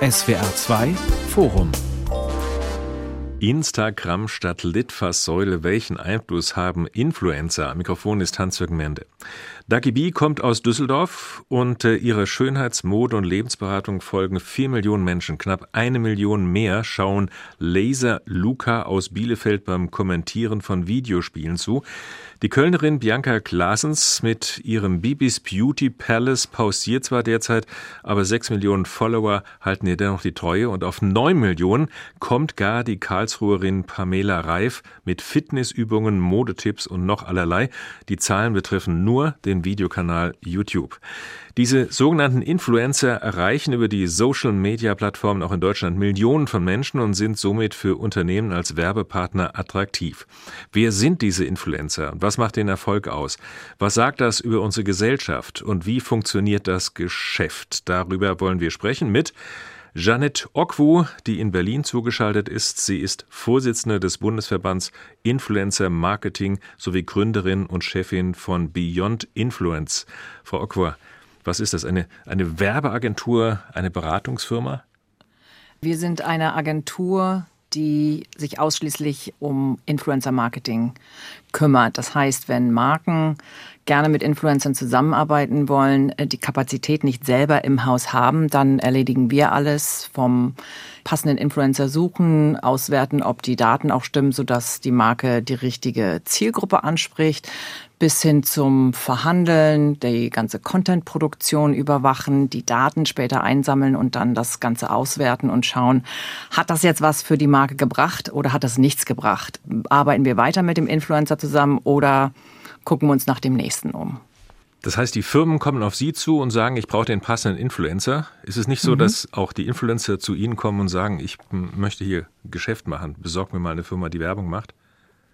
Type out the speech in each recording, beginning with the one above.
SWR 2 Forum Instagram statt Litfaßsäule. Welchen Einfluss haben Influencer? Am Mikrofon ist Hans-Jürgen Mende. Dagi B kommt aus Düsseldorf und äh, ihrer Schönheits-, Mode- und Lebensberatung folgen vier Millionen Menschen. Knapp eine Million mehr schauen Laser Luca aus Bielefeld beim Kommentieren von Videospielen zu. Die Kölnerin Bianca Klaasens mit ihrem Bibis Beauty Palace pausiert zwar derzeit, aber sechs Millionen Follower halten ihr dennoch die Treue und auf neun Millionen kommt gar die Karlsruherin Pamela Reif mit Fitnessübungen, Modetipps und noch allerlei. Die Zahlen betreffen nur den Videokanal YouTube. Diese sogenannten Influencer erreichen über die Social-Media-Plattformen auch in Deutschland Millionen von Menschen und sind somit für Unternehmen als Werbepartner attraktiv. Wer sind diese Influencer? Was macht den Erfolg aus? Was sagt das über unsere Gesellschaft? Und wie funktioniert das Geschäft? Darüber wollen wir sprechen mit Janet Okwu, die in Berlin zugeschaltet ist. Sie ist Vorsitzende des Bundesverbands Influencer Marketing sowie Gründerin und Chefin von Beyond Influence. Frau Okwu, was ist das? Eine, eine Werbeagentur, eine Beratungsfirma? Wir sind eine Agentur, die sich ausschließlich um Influencer-Marketing kümmert. Das heißt, wenn Marken gerne mit Influencern zusammenarbeiten wollen, äh, die Kapazität nicht selber im Haus haben, dann erledigen wir alles vom passenden Influencer suchen, auswerten, ob die Daten auch stimmen, sodass die Marke die richtige Zielgruppe anspricht, bis hin zum Verhandeln, die ganze Content-Produktion überwachen, die Daten später einsammeln und dann das Ganze auswerten und schauen, hat das jetzt was für die Marke gebracht oder hat das nichts gebracht? Arbeiten wir weiter mit dem Influencer zusammen oder gucken wir uns nach dem nächsten um? Das heißt, die Firmen kommen auf Sie zu und sagen, ich brauche den passenden Influencer. Ist es nicht so, mhm. dass auch die Influencer zu Ihnen kommen und sagen, ich möchte hier Geschäft machen, besorg mir mal eine Firma, die Werbung macht?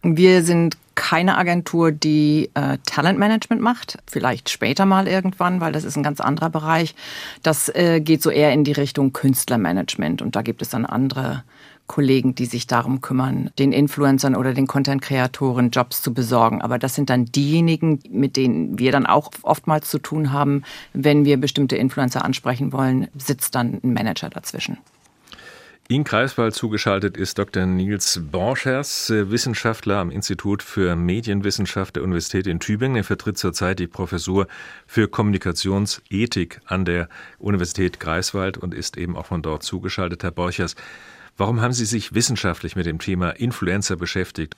Wir sind keine Agentur, die äh, Talentmanagement macht. Vielleicht später mal irgendwann, weil das ist ein ganz anderer Bereich. Das äh, geht so eher in die Richtung Künstlermanagement und da gibt es dann andere Kollegen, die sich darum kümmern, den Influencern oder den Content-Kreatoren Jobs zu besorgen. Aber das sind dann diejenigen, mit denen wir dann auch oftmals zu tun haben. Wenn wir bestimmte Influencer ansprechen wollen, sitzt dann ein Manager dazwischen. In Greifswald zugeschaltet ist Dr. Nils Borchers, Wissenschaftler am Institut für Medienwissenschaft der Universität in Tübingen. Er vertritt zurzeit die Professur für Kommunikationsethik an der Universität Greifswald und ist eben auch von dort zugeschaltet. Herr Borchers, Warum haben Sie sich wissenschaftlich mit dem Thema Influencer beschäftigt?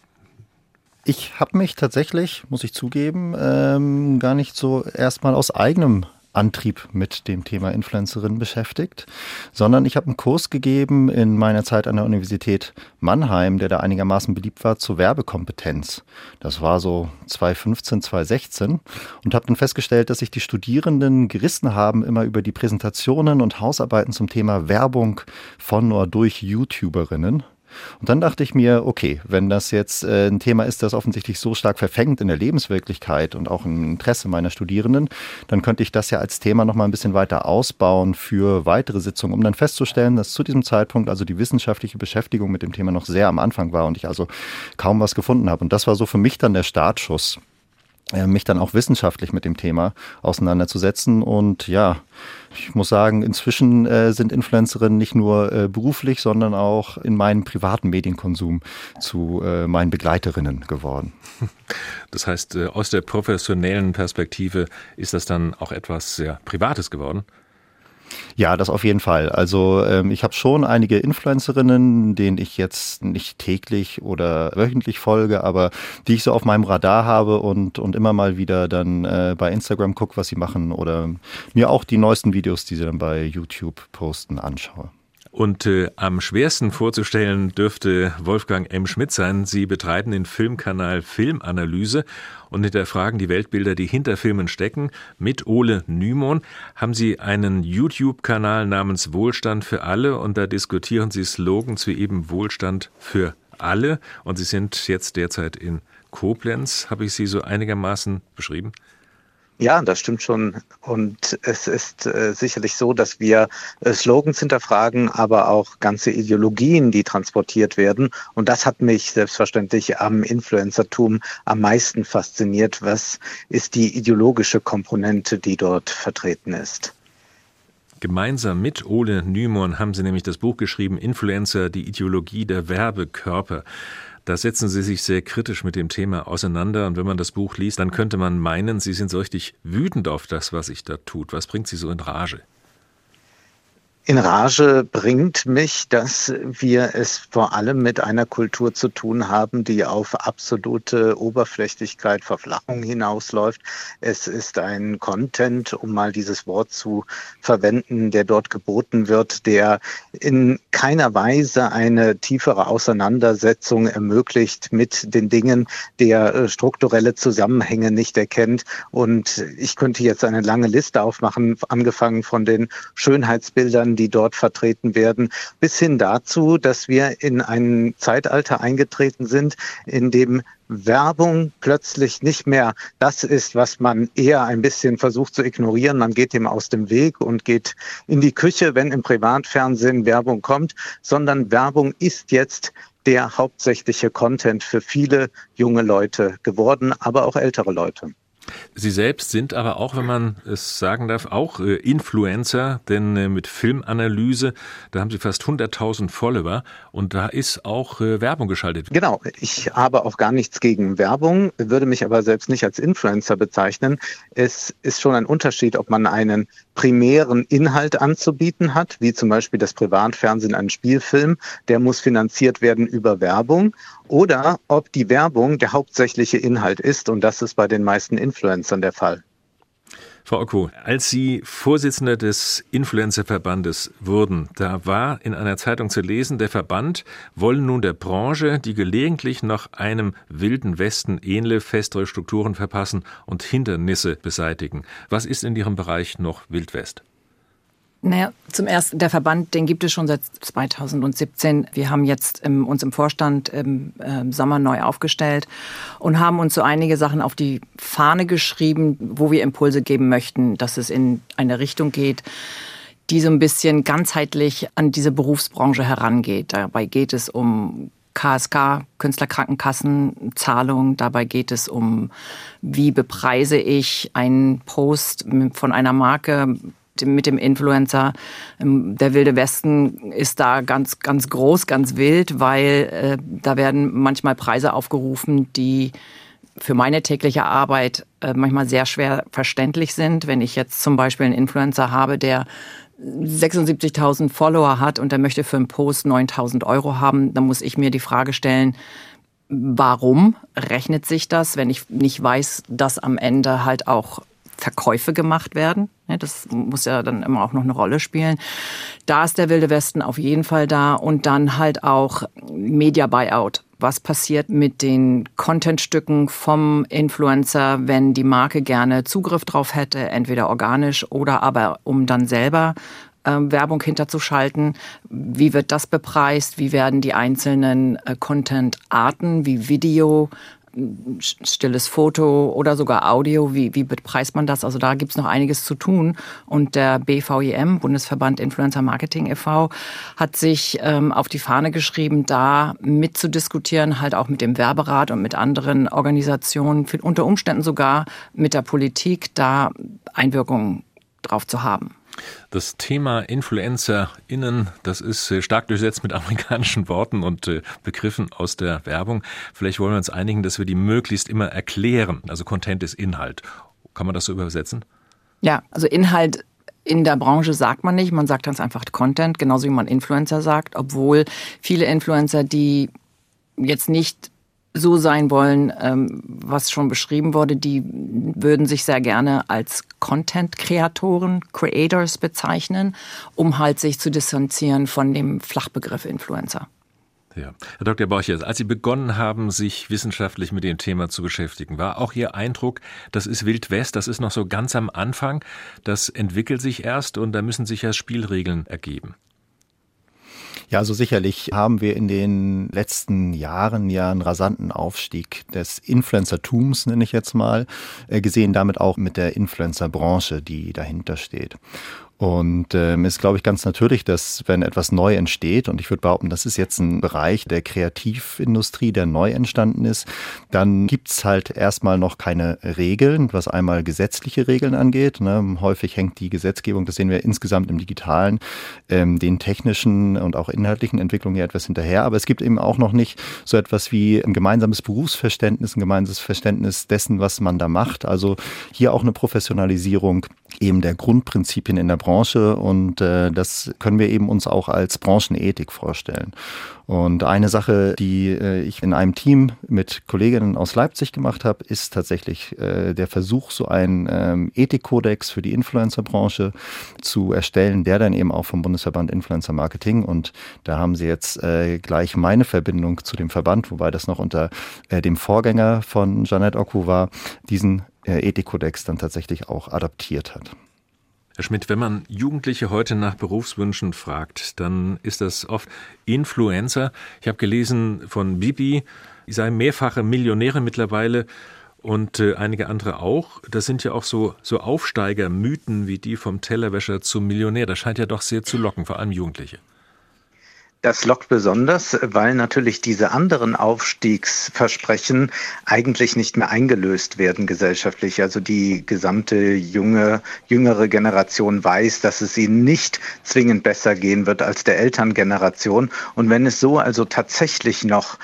Ich habe mich tatsächlich, muss ich zugeben, ähm, gar nicht so erstmal aus eigenem Antrieb mit dem Thema Influencerin beschäftigt, sondern ich habe einen Kurs gegeben in meiner Zeit an der Universität Mannheim, der da einigermaßen beliebt war, zur Werbekompetenz. Das war so 2015, 2016 und habe dann festgestellt, dass sich die Studierenden gerissen haben immer über die Präsentationen und Hausarbeiten zum Thema Werbung von oder durch YouTuberinnen. Und dann dachte ich mir, okay, wenn das jetzt äh, ein Thema ist, das offensichtlich so stark verfängt in der Lebenswirklichkeit und auch im Interesse meiner Studierenden, dann könnte ich das ja als Thema noch mal ein bisschen weiter ausbauen für weitere Sitzungen, um dann festzustellen, dass zu diesem Zeitpunkt also die wissenschaftliche Beschäftigung mit dem Thema noch sehr am Anfang war und ich also kaum was gefunden habe. Und das war so für mich dann der Startschuss, mich dann auch wissenschaftlich mit dem Thema auseinanderzusetzen und ja, ich muss sagen, inzwischen äh, sind Influencerinnen nicht nur äh, beruflich, sondern auch in meinem privaten Medienkonsum zu äh, meinen Begleiterinnen geworden. Das heißt, äh, aus der professionellen Perspektive ist das dann auch etwas sehr Privates geworden? Ja, das auf jeden Fall. Also ähm, ich habe schon einige Influencerinnen, denen ich jetzt nicht täglich oder wöchentlich folge, aber die ich so auf meinem Radar habe und, und immer mal wieder dann äh, bei Instagram gucke, was sie machen oder mir auch die neuesten Videos, die sie dann bei YouTube posten, anschaue. Und äh, am schwersten vorzustellen dürfte Wolfgang M. Schmidt sein. Sie betreiben den Filmkanal Filmanalyse und hinterfragen die Weltbilder, die hinter Filmen stecken. Mit Ole Nymon haben Sie einen YouTube-Kanal namens Wohlstand für alle und da diskutieren Sie Slogans wie eben Wohlstand für alle. Und Sie sind jetzt derzeit in Koblenz. Habe ich Sie so einigermaßen beschrieben? Ja, das stimmt schon. Und es ist äh, sicherlich so, dass wir äh, Slogans hinterfragen, aber auch ganze Ideologien, die transportiert werden. Und das hat mich selbstverständlich am Influencertum am meisten fasziniert. Was ist die ideologische Komponente, die dort vertreten ist? Gemeinsam mit Ole Nymon haben Sie nämlich das Buch geschrieben Influencer, die Ideologie der Werbekörper. Da setzen Sie sich sehr kritisch mit dem Thema auseinander. Und wenn man das Buch liest, dann könnte man meinen, Sie sind so richtig wütend auf das, was sich da tut. Was bringt Sie so in Rage? In Rage bringt mich, dass wir es vor allem mit einer Kultur zu tun haben, die auf absolute Oberflächlichkeit, Verflachung hinausläuft. Es ist ein Content, um mal dieses Wort zu verwenden, der dort geboten wird, der in keiner Weise eine tiefere Auseinandersetzung ermöglicht mit den Dingen, der äh, strukturelle Zusammenhänge nicht erkennt. Und ich könnte jetzt eine lange Liste aufmachen, angefangen von den Schönheitsbildern, die dort vertreten werden, bis hin dazu, dass wir in ein Zeitalter eingetreten sind, in dem Werbung plötzlich nicht mehr das ist, was man eher ein bisschen versucht zu ignorieren. Man geht dem aus dem Weg und geht in die Küche, wenn im Privatfernsehen Werbung kommt, sondern Werbung ist jetzt der hauptsächliche Content für viele junge Leute geworden, aber auch ältere Leute. Sie selbst sind aber auch, wenn man es sagen darf, auch äh, Influencer, denn äh, mit Filmanalyse, da haben Sie fast 100.000 Follower und da ist auch äh, Werbung geschaltet. Genau, ich habe auch gar nichts gegen Werbung, würde mich aber selbst nicht als Influencer bezeichnen. Es ist schon ein Unterschied, ob man einen primären Inhalt anzubieten hat, wie zum Beispiel das Privatfernsehen, einen Spielfilm, der muss finanziert werden über Werbung oder ob die Werbung der hauptsächliche Inhalt ist. Und das ist bei den meisten Influencern der Fall. Frau Ocko, als Sie Vorsitzende des Influencerverbandes wurden, da war in einer Zeitung zu lesen, der Verband wolle nun der Branche, die gelegentlich noch einem wilden Westen ähnle, festere Strukturen verpassen und Hindernisse beseitigen. Was ist in Ihrem Bereich noch Wildwest? Naja, zum ersten, der Verband, den gibt es schon seit 2017. Wir haben jetzt im, uns im Vorstand im äh, Sommer neu aufgestellt und haben uns so einige Sachen auf die Fahne geschrieben, wo wir Impulse geben möchten, dass es in eine Richtung geht, die so ein bisschen ganzheitlich an diese Berufsbranche herangeht. Dabei geht es um KSK, Künstlerkrankenkassenzahlung. Dabei geht es um, wie bepreise ich einen Post von einer Marke mit dem Influencer. Ähm, der Wilde Westen ist da ganz, ganz groß, ganz wild, weil äh, da werden manchmal Preise aufgerufen, die für meine tägliche Arbeit äh, manchmal sehr schwer verständlich sind. Wenn ich jetzt zum Beispiel einen Influencer habe, der 76.000 Follower hat und der möchte für einen Post 9.000 Euro haben, dann muss ich mir die Frage stellen, warum rechnet sich das, wenn ich nicht weiß, dass am Ende halt auch Verkäufe gemacht werden. Das muss ja dann immer auch noch eine Rolle spielen. Da ist der Wilde Westen auf jeden Fall da und dann halt auch Media Buyout. Was passiert mit den Contentstücken vom Influencer, wenn die Marke gerne Zugriff drauf hätte, entweder organisch oder aber um dann selber äh, Werbung hinterzuschalten. Wie wird das bepreist? Wie werden die einzelnen äh, Content-Arten wie Video, stilles Foto oder sogar Audio, wie, wie bepreist man das? Also da gibt es noch einiges zu tun. Und der BVIM, Bundesverband Influencer Marketing e.V., hat sich ähm, auf die Fahne geschrieben, da mitzudiskutieren, halt auch mit dem Werberat und mit anderen Organisationen, unter Umständen sogar mit der Politik, da Einwirkungen drauf zu haben. Das Thema InfluencerInnen, das ist äh, stark durchsetzt mit amerikanischen Worten und äh, Begriffen aus der Werbung. Vielleicht wollen wir uns einigen, dass wir die möglichst immer erklären. Also Content ist Inhalt. Kann man das so übersetzen? Ja, also Inhalt in der Branche sagt man nicht, man sagt ganz einfach Content, genauso wie man Influencer sagt, obwohl viele Influencer, die jetzt nicht so sein wollen, ähm, was schon beschrieben wurde, die würden sich sehr gerne als Content-Kreatoren, Creators bezeichnen, um halt sich zu distanzieren von dem Flachbegriff Influencer. Ja. Herr Dr. Borchers, als Sie begonnen haben, sich wissenschaftlich mit dem Thema zu beschäftigen, war auch Ihr Eindruck, das ist Wild West, das ist noch so ganz am Anfang, das entwickelt sich erst und da müssen sich ja Spielregeln ergeben. Ja, also sicherlich haben wir in den letzten Jahren ja einen rasanten Aufstieg des Influencertums, nenne ich jetzt mal, äh, gesehen, damit auch mit der Influencerbranche, die dahinter steht. Und ähm, ist, glaube ich, ganz natürlich, dass wenn etwas neu entsteht, und ich würde behaupten, das ist jetzt ein Bereich der Kreativindustrie, der neu entstanden ist, dann gibt's halt erstmal noch keine Regeln, was einmal gesetzliche Regeln angeht. Ne? Häufig hängt die Gesetzgebung, das sehen wir insgesamt im Digitalen, ähm, den technischen und auch inhaltlichen Entwicklungen ja etwas hinterher. Aber es gibt eben auch noch nicht so etwas wie ein gemeinsames Berufsverständnis, ein gemeinsames Verständnis dessen, was man da macht. Also hier auch eine Professionalisierung eben der Grundprinzipien in der Branche und äh, das können wir eben uns auch als Branchenethik vorstellen. Und eine Sache, die äh, ich in einem Team mit Kolleginnen aus Leipzig gemacht habe, ist tatsächlich äh, der Versuch, so einen ähm, Ethikkodex für die Influencerbranche zu erstellen, der dann eben auch vom Bundesverband Influencer Marketing und da haben sie jetzt äh, gleich meine Verbindung zu dem Verband, wobei das noch unter äh, dem Vorgänger von Janet Oku war, diesen Ethikkodex dann tatsächlich auch adaptiert hat. Herr Schmidt, wenn man Jugendliche heute nach Berufswünschen fragt, dann ist das oft Influencer. Ich habe gelesen von Bibi, sie sei mehrfache Millionäre mittlerweile und äh, einige andere auch. Das sind ja auch so, so Aufsteigermythen wie die vom Tellerwäscher zum Millionär. Das scheint ja doch sehr zu locken, vor allem Jugendliche. Das lockt besonders, weil natürlich diese anderen Aufstiegsversprechen eigentlich nicht mehr eingelöst werden gesellschaftlich. Also die gesamte junge, jüngere Generation weiß, dass es ihnen nicht zwingend besser gehen wird als der Elterngeneration. Und wenn es so also tatsächlich noch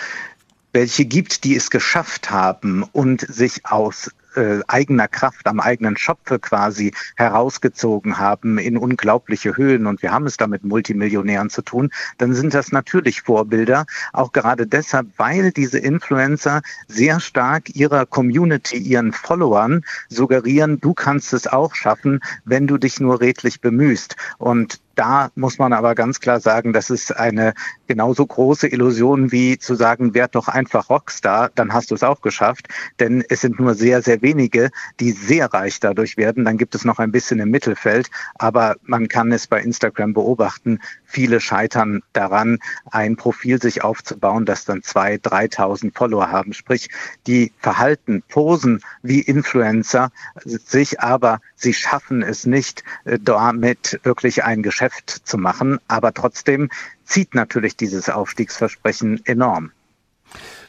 welche gibt, die es geschafft haben und sich aus äh, eigener Kraft, am eigenen Schopfe quasi herausgezogen haben in unglaubliche Höhen und wir haben es da mit Multimillionären zu tun, dann sind das natürlich Vorbilder, auch gerade deshalb, weil diese Influencer sehr stark ihrer Community, ihren Followern suggerieren, du kannst es auch schaffen, wenn du dich nur redlich bemühst. Und da muss man aber ganz klar sagen, das ist eine genauso große Illusion wie zu sagen, werd doch einfach Rockstar, dann hast du es auch geschafft. Denn es sind nur sehr, sehr wenige, die sehr reich dadurch werden. Dann gibt es noch ein bisschen im Mittelfeld. Aber man kann es bei Instagram beobachten. Viele scheitern daran, ein Profil sich aufzubauen, das dann zwei, 3.000 Follower haben. Sprich, die verhalten, posen wie Influencer, sich aber, sie schaffen es nicht, äh, damit wirklich ein Geschäft zu machen. Aber trotzdem zieht natürlich dieses Aufstiegsversprechen enorm.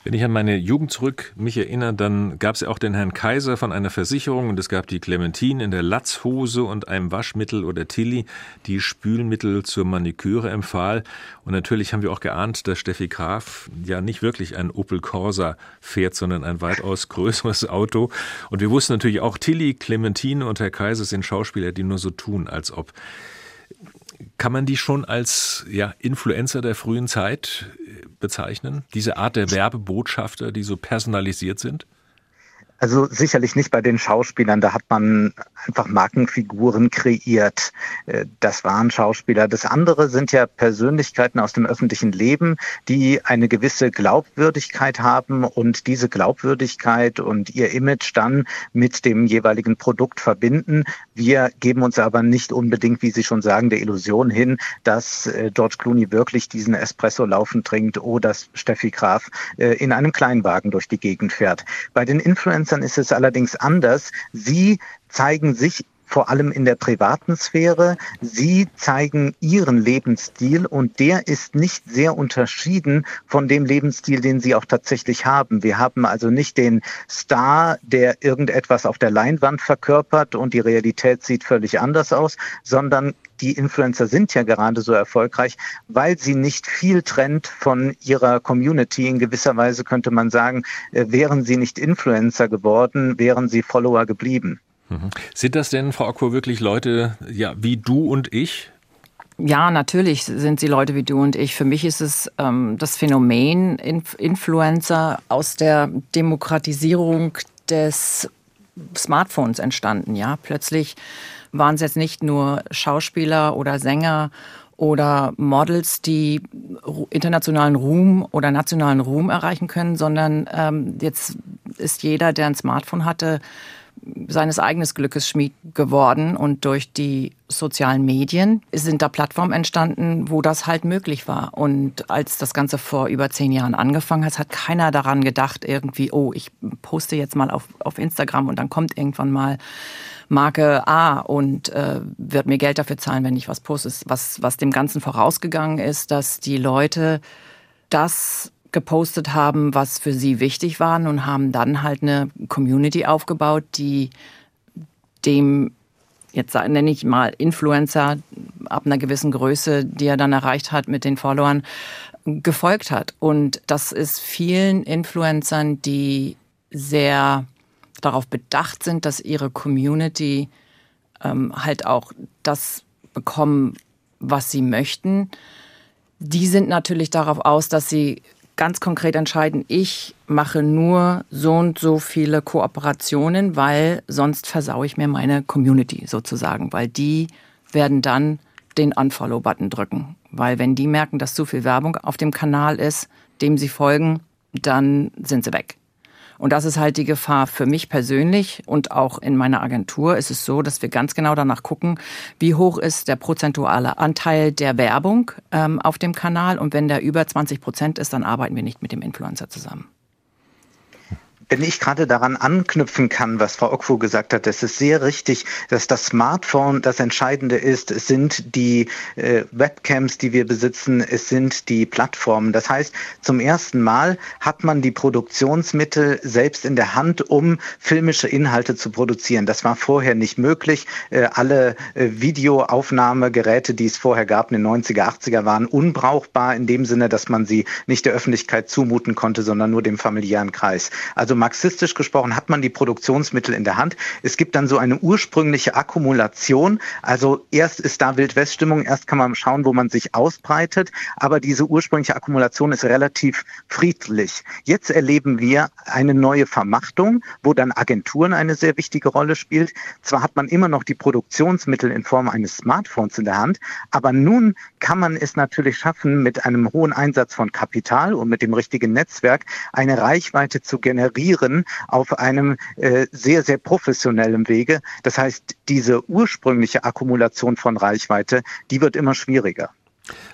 Wenn ich an meine Jugend zurück mich erinnere, dann gab es ja auch den Herrn Kaiser von einer Versicherung und es gab die Clementine in der Latzhose und einem Waschmittel oder Tilly, die Spülmittel zur Maniküre empfahl. Und natürlich haben wir auch geahnt, dass Steffi Graf ja nicht wirklich ein Opel Corsa fährt, sondern ein weitaus größeres Auto. Und wir wussten natürlich auch, Tilly, Clementine und Herr Kaiser sind Schauspieler, die nur so tun, als ob. Kann man die schon als ja, Influencer der frühen Zeit äh, bezeichnen? Diese Art der Werbebotschafter, die so personalisiert sind? Also sicherlich nicht bei den Schauspielern. Da hat man einfach Markenfiguren kreiert. Äh, das waren Schauspieler. Das andere sind ja Persönlichkeiten aus dem öffentlichen Leben, die eine gewisse Glaubwürdigkeit haben und diese Glaubwürdigkeit und ihr Image dann mit dem jeweiligen Produkt verbinden. Wir geben uns aber nicht unbedingt, wie Sie schon sagen, der Illusion hin, dass äh, George Clooney wirklich diesen Espresso laufend trinkt oder Steffi Graf äh, in einem Kleinwagen durch die Gegend fährt. Bei den Influencern Influencern ist es allerdings anders. Sie zeigen sich vor allem in der privaten Sphäre. Sie zeigen ihren Lebensstil und der ist nicht sehr unterschieden von dem Lebensstil, den sie auch tatsächlich haben. Wir haben also nicht den Star, der irgendetwas auf der Leinwand verkörpert und die Realität sieht völlig anders aus, sondern die Influencer sind ja gerade so erfolgreich, weil sie nicht viel trennt von ihrer Community. In gewisser Weise könnte man sagen, äh, wären sie nicht Influencer geworden, wären sie Follower geblieben. Sind das denn, Frau Akkur, wirklich Leute ja, wie du und ich? Ja, natürlich sind sie Leute wie du und ich. Für mich ist es ähm, das Phänomen Inf Influencer aus der Demokratisierung des Smartphones entstanden. Ja, plötzlich waren es jetzt nicht nur Schauspieler oder Sänger oder Models, die internationalen Ruhm oder nationalen Ruhm erreichen können, sondern ähm, jetzt ist jeder, der ein Smartphone hatte, seines eigenen Glückes Schmied geworden und durch die sozialen Medien sind da Plattformen entstanden, wo das halt möglich war. Und als das Ganze vor über zehn Jahren angefangen hat, hat keiner daran gedacht, irgendwie, oh, ich poste jetzt mal auf, auf Instagram und dann kommt irgendwann mal Marke A und äh, wird mir Geld dafür zahlen, wenn ich was poste. Was, was dem Ganzen vorausgegangen ist, dass die Leute das gepostet haben, was für sie wichtig war und haben dann halt eine Community aufgebaut, die dem, jetzt nenne ich mal Influencer ab einer gewissen Größe, die er dann erreicht hat mit den Followern, gefolgt hat. Und das ist vielen Influencern, die sehr darauf bedacht sind, dass ihre Community ähm, halt auch das bekommen, was sie möchten. Die sind natürlich darauf aus, dass sie ganz konkret entscheiden, ich mache nur so und so viele Kooperationen, weil sonst versaue ich mir meine Community sozusagen, weil die werden dann den Unfollow-Button drücken. Weil wenn die merken, dass zu viel Werbung auf dem Kanal ist, dem sie folgen, dann sind sie weg. Und das ist halt die Gefahr für mich persönlich und auch in meiner Agentur ist es so, dass wir ganz genau danach gucken, wie hoch ist der prozentuale Anteil der Werbung ähm, auf dem Kanal. Und wenn der über 20 Prozent ist, dann arbeiten wir nicht mit dem Influencer zusammen. Wenn ich gerade daran anknüpfen kann, was Frau Okfu gesagt hat, das ist sehr richtig, dass das Smartphone das Entscheidende ist. Es sind die äh, Webcams, die wir besitzen, es sind die Plattformen. Das heißt, zum ersten Mal hat man die Produktionsmittel selbst in der Hand, um filmische Inhalte zu produzieren. Das war vorher nicht möglich. Äh, alle äh, Videoaufnahmegeräte, die es vorher gab in den 90er, 80er, waren unbrauchbar in dem Sinne, dass man sie nicht der Öffentlichkeit zumuten konnte, sondern nur dem familiären Kreis. Also marxistisch gesprochen hat man die Produktionsmittel in der Hand. Es gibt dann so eine ursprüngliche Akkumulation. Also erst ist da Wildweststimmung, erst kann man schauen, wo man sich ausbreitet. Aber diese ursprüngliche Akkumulation ist relativ friedlich. Jetzt erleben wir eine neue Vermachtung, wo dann Agenturen eine sehr wichtige Rolle spielt. Zwar hat man immer noch die Produktionsmittel in Form eines Smartphones in der Hand, aber nun kann man es natürlich schaffen, mit einem hohen Einsatz von Kapital und mit dem richtigen Netzwerk eine Reichweite zu generieren, auf einem äh, sehr, sehr professionellen Wege. Das heißt, diese ursprüngliche Akkumulation von Reichweite, die wird immer schwieriger.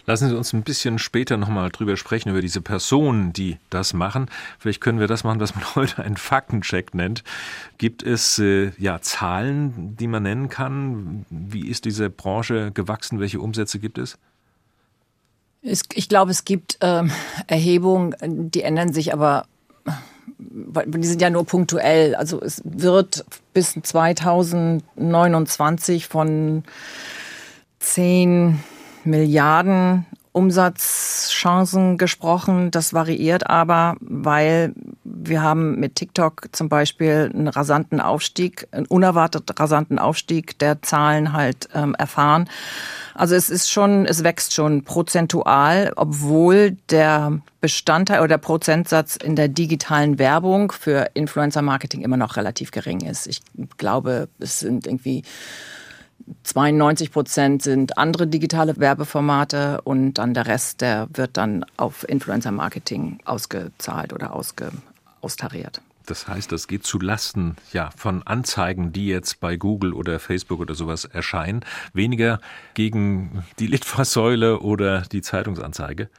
Lassen Sie uns ein bisschen später nochmal drüber sprechen, über diese Personen, die das machen. Vielleicht können wir das machen, was man heute einen Faktencheck nennt. Gibt es äh, ja Zahlen, die man nennen kann? Wie ist diese Branche gewachsen? Welche Umsätze gibt es? Ich glaube, es gibt äh, Erhebungen, die ändern sich aber die sind ja nur punktuell. Also es wird bis 2029 von 10 Milliarden Umsatzchancen gesprochen. Das variiert aber, weil wir haben mit TikTok zum Beispiel einen rasanten Aufstieg, einen unerwartet rasanten Aufstieg der Zahlen halt ähm, erfahren. Also es ist schon, es wächst schon prozentual, obwohl der Bestandteil oder der Prozentsatz in der digitalen Werbung für Influencer Marketing immer noch relativ gering ist. Ich glaube, es sind irgendwie 92 Prozent sind andere digitale Werbeformate und dann der Rest, der wird dann auf Influencer Marketing ausgezahlt oder ausge, austariert. Das heißt, das geht zu Lasten ja, von Anzeigen, die jetzt bei Google oder Facebook oder sowas erscheinen, weniger gegen die Litfaßsäule oder die Zeitungsanzeige.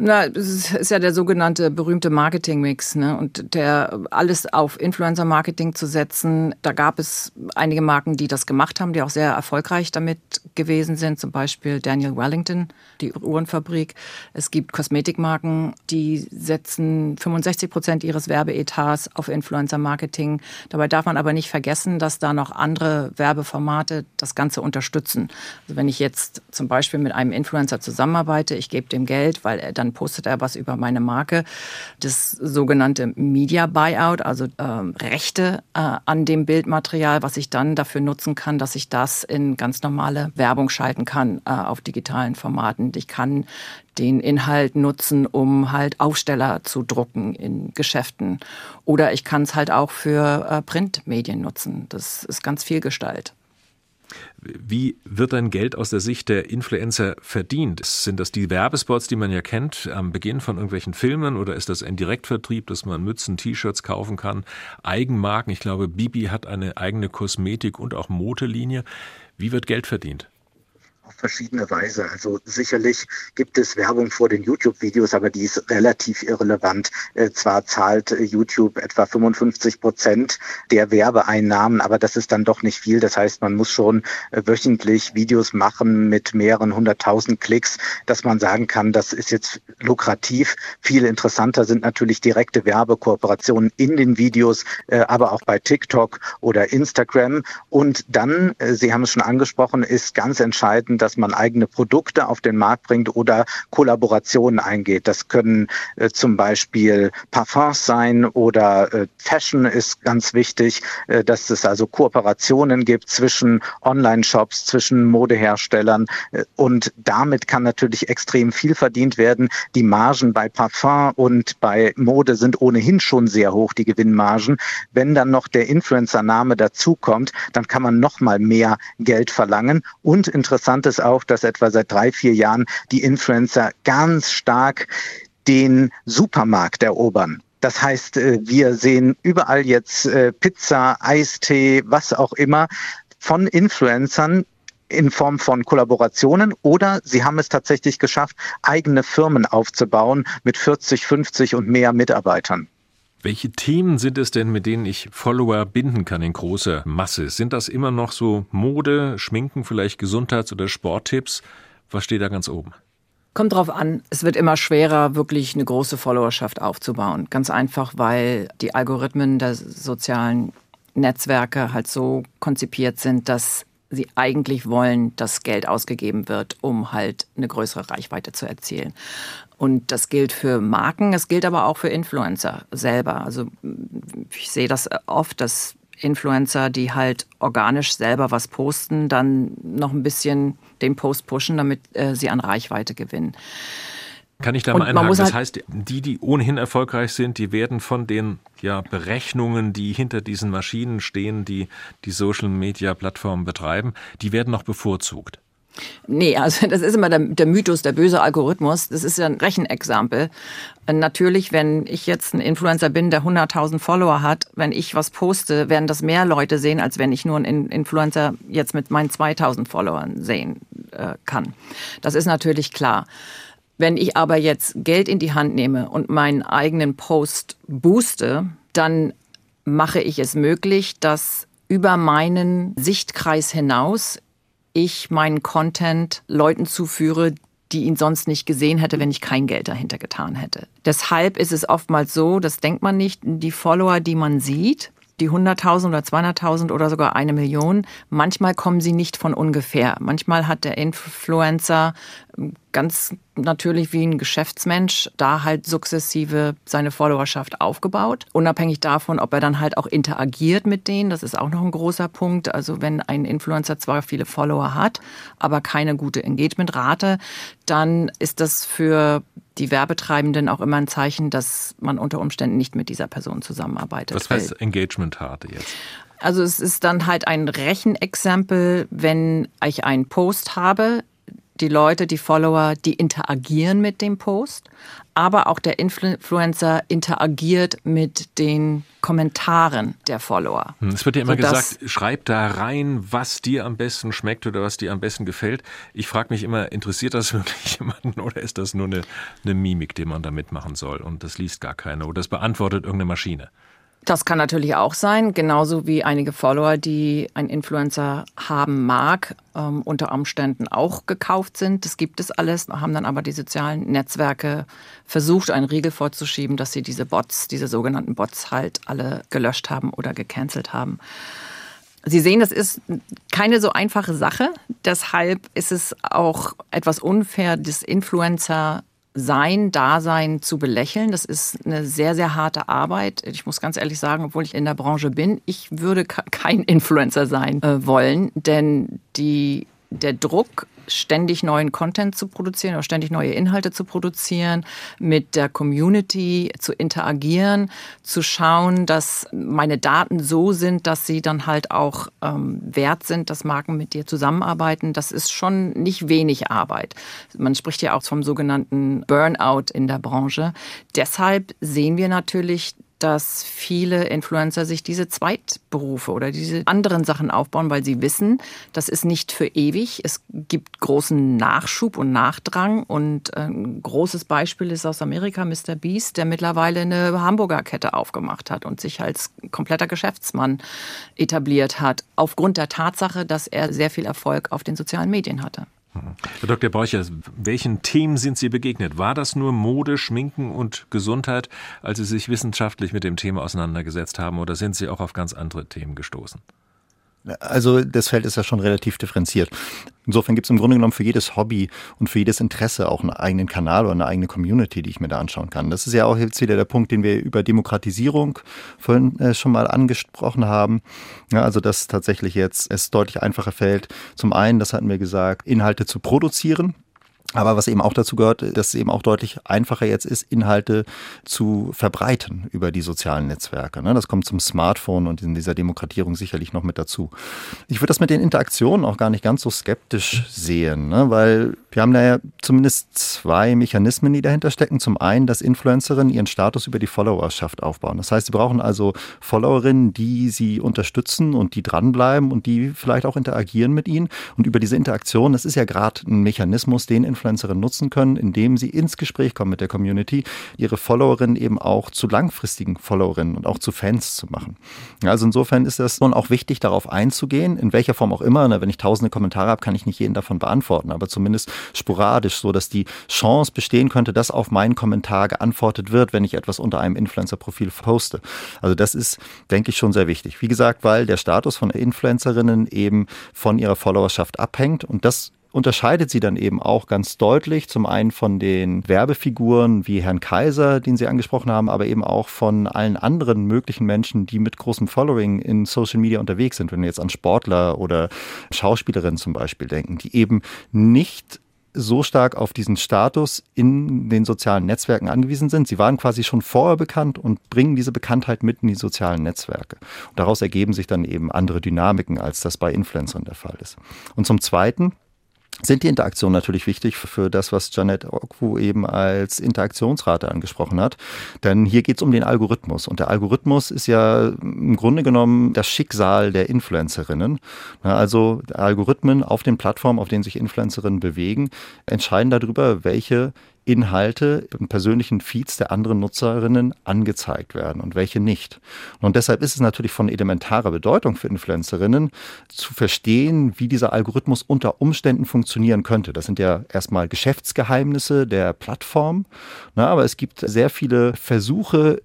Na, es ist ja der sogenannte berühmte Marketing-Mix, ne? Und der alles auf Influencer-Marketing zu setzen, da gab es einige Marken, die das gemacht haben, die auch sehr erfolgreich damit gewesen sind. Zum Beispiel Daniel Wellington, die Uhrenfabrik. Es gibt Kosmetikmarken, die setzen 65 Prozent ihres Werbeetats auf Influencer-Marketing. Dabei darf man aber nicht vergessen, dass da noch andere Werbeformate das Ganze unterstützen. Also wenn ich jetzt zum Beispiel mit einem Influencer zusammenarbeite, ich gebe dem Geld, weil er dann dann postet er was über meine Marke. Das sogenannte Media Buyout, also ähm, Rechte äh, an dem Bildmaterial, was ich dann dafür nutzen kann, dass ich das in ganz normale Werbung schalten kann äh, auf digitalen Formaten. Ich kann den Inhalt nutzen, um halt Aufsteller zu drucken in Geschäften. Oder ich kann es halt auch für äh, Printmedien nutzen. Das ist ganz viel Gestalt. Wie wird dann Geld aus der Sicht der Influencer verdient? Sind das die Werbespots, die man ja kennt am Beginn von irgendwelchen Filmen oder ist das ein Direktvertrieb, dass man Mützen, T-Shirts kaufen kann, Eigenmarken? Ich glaube, Bibi hat eine eigene Kosmetik und auch Modelinie. Wie wird Geld verdient? Auf verschiedene Weise. Also sicherlich gibt es Werbung vor den YouTube-Videos, aber die ist relativ irrelevant. Äh, zwar zahlt äh, YouTube etwa 55 Prozent der Werbeeinnahmen, aber das ist dann doch nicht viel. Das heißt, man muss schon äh, wöchentlich Videos machen mit mehreren hunderttausend Klicks, dass man sagen kann, das ist jetzt lukrativ. Viel interessanter sind natürlich direkte Werbekooperationen in den Videos, aber auch bei TikTok oder Instagram. Und dann, Sie haben es schon angesprochen, ist ganz entscheidend, dass man eigene Produkte auf den Markt bringt oder Kollaborationen eingeht. Das können äh, zum Beispiel Parfums sein oder äh, Fashion ist ganz wichtig, äh, dass es also Kooperationen gibt zwischen Online-Shops, zwischen Modeherstellern äh, und damit kann natürlich extrem viel verdient werden. Die Margen bei Parfum und bei Mode sind ohnehin schon sehr hoch, die Gewinnmargen. Wenn dann noch der Influencer-Name dazukommt, dann kann man noch mal mehr Geld verlangen. Und interessant ist auch, dass etwa seit drei, vier Jahren die Influencer ganz stark den Supermarkt erobern. Das heißt, äh, wir sehen überall jetzt äh, Pizza, Eistee, was auch immer von Influencern in Form von Kollaborationen oder sie haben es tatsächlich geschafft, eigene Firmen aufzubauen mit 40, 50 und mehr Mitarbeitern. Welche Themen sind es denn, mit denen ich Follower binden kann in großer Masse? Sind das immer noch so Mode, Schminken, vielleicht Gesundheits- oder Sporttipps? Was steht da ganz oben? Kommt drauf an, es wird immer schwerer, wirklich eine große Followerschaft aufzubauen. Ganz einfach, weil die Algorithmen der sozialen Netzwerke halt so konzipiert sind, dass sie eigentlich wollen, dass Geld ausgegeben wird, um halt eine größere Reichweite zu erzielen. Und das gilt für Marken, es gilt aber auch für Influencer selber. Also ich sehe das oft, dass Influencer, die halt organisch selber was posten, dann noch ein bisschen den Post pushen, damit äh, sie an Reichweite gewinnen. Kann ich da mal einhaken? Das halt heißt, die, die ohnehin erfolgreich sind, die werden von den ja, Berechnungen, die hinter diesen Maschinen stehen, die die Social-Media-Plattformen betreiben, die werden noch bevorzugt. Nee, also das ist immer der, der, Mythos, der böse Algorithmus. Das ist ja ein Rechenexempel. Natürlich, wenn ich jetzt ein Influencer bin, der 100.000 Follower hat, wenn ich was poste, werden das mehr Leute sehen, als wenn ich nur einen Influencer jetzt mit meinen 2.000 Followern sehen äh, kann. Das ist natürlich klar. Wenn ich aber jetzt Geld in die Hand nehme und meinen eigenen Post booste, dann mache ich es möglich, dass über meinen Sichtkreis hinaus ich meinen Content Leuten zuführe, die ihn sonst nicht gesehen hätte, wenn ich kein Geld dahinter getan hätte. Deshalb ist es oftmals so, das denkt man nicht, die Follower, die man sieht, die 100.000 oder 200.000 oder sogar eine Million, manchmal kommen sie nicht von ungefähr. Manchmal hat der Influencer ganz natürlich wie ein Geschäftsmensch da halt sukzessive seine Followerschaft aufgebaut. Unabhängig davon, ob er dann halt auch interagiert mit denen, das ist auch noch ein großer Punkt. Also wenn ein Influencer zwar viele Follower hat, aber keine gute Engagementrate, dann ist das für die Werbetreibenden auch immer ein Zeichen, dass man unter Umständen nicht mit dieser Person zusammenarbeitet. Was heißt Engagementrate jetzt? Also es ist dann halt ein Rechenexempel, wenn ich einen Post habe, die Leute, die Follower, die interagieren mit dem Post, aber auch der Influencer interagiert mit den Kommentaren der Follower. Hm, es wird ja immer gesagt, schreib da rein, was dir am besten schmeckt oder was dir am besten gefällt. Ich frage mich immer, interessiert das wirklich jemanden oder ist das nur eine, eine Mimik, die man da mitmachen soll und das liest gar keiner oder das beantwortet irgendeine Maschine? Das kann natürlich auch sein, genauso wie einige Follower, die ein Influencer haben mag, ähm, unter Umständen auch gekauft sind. Das gibt es alles, haben dann aber die sozialen Netzwerke versucht, einen Riegel vorzuschieben, dass sie diese Bots, diese sogenannten Bots halt alle gelöscht haben oder gecancelt haben. Sie sehen, das ist keine so einfache Sache. Deshalb ist es auch etwas unfair, das Influencer sein Dasein zu belächeln. Das ist eine sehr, sehr harte Arbeit. Ich muss ganz ehrlich sagen, obwohl ich in der Branche bin, ich würde kein Influencer sein äh, wollen, denn die, der Druck ständig neuen Content zu produzieren oder ständig neue Inhalte zu produzieren, mit der Community zu interagieren, zu schauen, dass meine Daten so sind, dass sie dann halt auch ähm, wert sind, dass Marken mit dir zusammenarbeiten. Das ist schon nicht wenig Arbeit. Man spricht ja auch vom sogenannten Burnout in der Branche. Deshalb sehen wir natürlich, dass viele Influencer sich diese Zweitberufe oder diese anderen Sachen aufbauen, weil sie wissen, das ist nicht für ewig. Es gibt großen Nachschub und Nachdrang. Und ein großes Beispiel ist aus Amerika Mr. Beast, der mittlerweile eine Hamburger Kette aufgemacht hat und sich als kompletter Geschäftsmann etabliert hat, aufgrund der Tatsache, dass er sehr viel Erfolg auf den sozialen Medien hatte. Herr Dr. Borcher, welchen Themen sind Sie begegnet? War das nur Mode, Schminken und Gesundheit, als Sie sich wissenschaftlich mit dem Thema auseinandergesetzt haben, oder sind Sie auch auf ganz andere Themen gestoßen? Also das Feld ist ja schon relativ differenziert. Insofern gibt es im Grunde genommen für jedes Hobby und für jedes Interesse auch einen eigenen Kanal oder eine eigene Community, die ich mir da anschauen kann. Das ist ja auch jetzt wieder der Punkt, den wir über Demokratisierung vorhin äh, schon mal angesprochen haben. Ja, also dass tatsächlich jetzt es deutlich einfacher fällt, zum einen, das hatten wir gesagt, Inhalte zu produzieren aber was eben auch dazu gehört, dass es eben auch deutlich einfacher jetzt ist, Inhalte zu verbreiten über die sozialen Netzwerke. Ne? Das kommt zum Smartphone und in dieser Demokratierung sicherlich noch mit dazu. Ich würde das mit den Interaktionen auch gar nicht ganz so skeptisch sehen, ne? weil wir haben da ja zumindest zwei Mechanismen, die dahinter stecken. Zum einen, dass Influencerinnen ihren Status über die Followerschaft aufbauen. Das heißt, sie brauchen also Followerinnen, die sie unterstützen und die dranbleiben und die vielleicht auch interagieren mit ihnen. Und über diese Interaktion, das ist ja gerade ein Mechanismus, den Influencerinnen nutzen können, indem sie ins Gespräch kommen mit der Community, ihre Followerinnen eben auch zu langfristigen Followerinnen und auch zu Fans zu machen. Also insofern ist es nun auch wichtig, darauf einzugehen, in welcher Form auch immer. Wenn ich tausende Kommentare habe, kann ich nicht jeden davon beantworten, aber zumindest sporadisch, so dass die Chance bestehen könnte, dass auf meinen Kommentar geantwortet wird, wenn ich etwas unter einem Influencer-Profil poste. Also das ist, denke ich, schon sehr wichtig. Wie gesagt, weil der Status von Influencerinnen eben von ihrer Followerschaft abhängt und das unterscheidet sie dann eben auch ganz deutlich. Zum einen von den Werbefiguren wie Herrn Kaiser, den Sie angesprochen haben, aber eben auch von allen anderen möglichen Menschen, die mit großem Following in Social Media unterwegs sind. Wenn wir jetzt an Sportler oder Schauspielerinnen zum Beispiel denken, die eben nicht so stark auf diesen Status in den sozialen Netzwerken angewiesen sind. Sie waren quasi schon vorher bekannt und bringen diese Bekanntheit mit in die sozialen Netzwerke. Und daraus ergeben sich dann eben andere Dynamiken, als das bei Influencern der Fall ist. Und zum Zweiten, sind die Interaktionen natürlich wichtig für das, was Janet Okwu eben als Interaktionsrate angesprochen hat. Denn hier geht es um den Algorithmus. Und der Algorithmus ist ja im Grunde genommen das Schicksal der Influencerinnen. Also Algorithmen auf den Plattformen, auf denen sich Influencerinnen bewegen, entscheiden darüber, welche Inhalte im persönlichen Feeds der anderen Nutzerinnen angezeigt werden und welche nicht. Und deshalb ist es natürlich von elementarer Bedeutung für Influencerinnen zu verstehen, wie dieser Algorithmus unter Umständen funktionieren könnte. Das sind ja erstmal Geschäftsgeheimnisse der Plattform, aber es gibt sehr viele Versuche,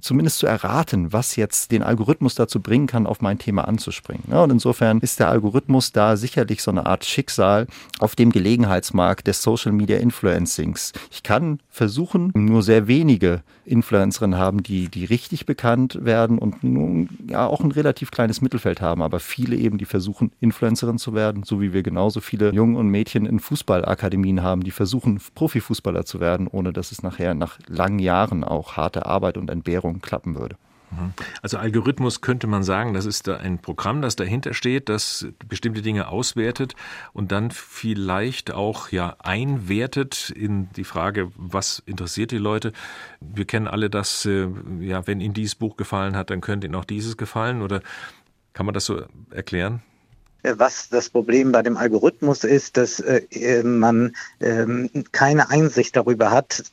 zumindest zu erraten, was jetzt den Algorithmus dazu bringen kann, auf mein Thema anzuspringen. Ja, und insofern ist der Algorithmus da sicherlich so eine Art Schicksal auf dem Gelegenheitsmarkt des Social Media Influencings. Ich kann versuchen, nur sehr wenige Influencerinnen haben, die, die richtig bekannt werden und nun ja auch ein relativ kleines Mittelfeld haben, aber viele eben, die versuchen, Influencerin zu werden, so wie wir genauso viele Jungen und Mädchen in Fußballakademien haben, die versuchen, Profifußballer zu werden, ohne dass es nachher nach langen Jahren auch harte Arbeit und Entbehrung klappen würde. Mhm. Also Algorithmus könnte man sagen, das ist ein Programm, das dahinter steht, das bestimmte Dinge auswertet und dann vielleicht auch ja einwertet in die Frage, was interessiert die Leute. Wir kennen alle das, äh, ja, wenn Ihnen dieses Buch gefallen hat, dann könnte Ihnen auch dieses gefallen oder kann man das so erklären? Was das Problem bei dem Algorithmus ist, dass äh, man äh, keine Einsicht darüber hat,